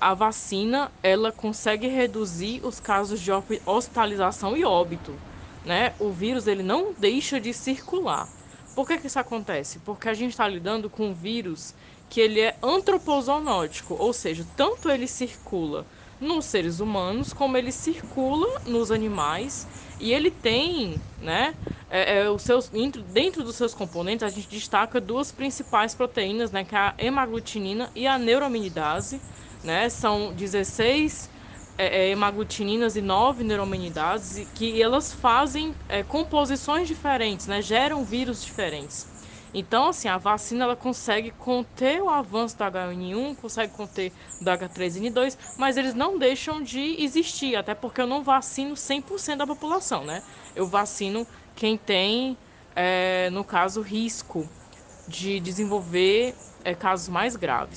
A vacina, ela consegue reduzir os casos de hospitalização e óbito, né? O vírus, ele não deixa de circular. Por que que isso acontece? Porque a gente está lidando com um vírus que ele é antropozoonótico, ou seja, tanto ele circula nos seres humanos como ele circula nos animais e ele tem, né, é, é, os seus, dentro, dentro dos seus componentes a gente destaca duas principais proteínas, né, que é a hemaglutinina e a neuraminidase, né? São 16 é, é, hemaglutininas e 9 neuraminidades que elas fazem é, composições diferentes, né? Geram vírus diferentes. Então, assim, a vacina ela consegue conter o avanço do H1N1, consegue conter do H3N2, mas eles não deixam de existir, até porque eu não vacino 100% da população, né? Eu vacino quem tem, é, no caso, risco de desenvolver é, casos mais graves.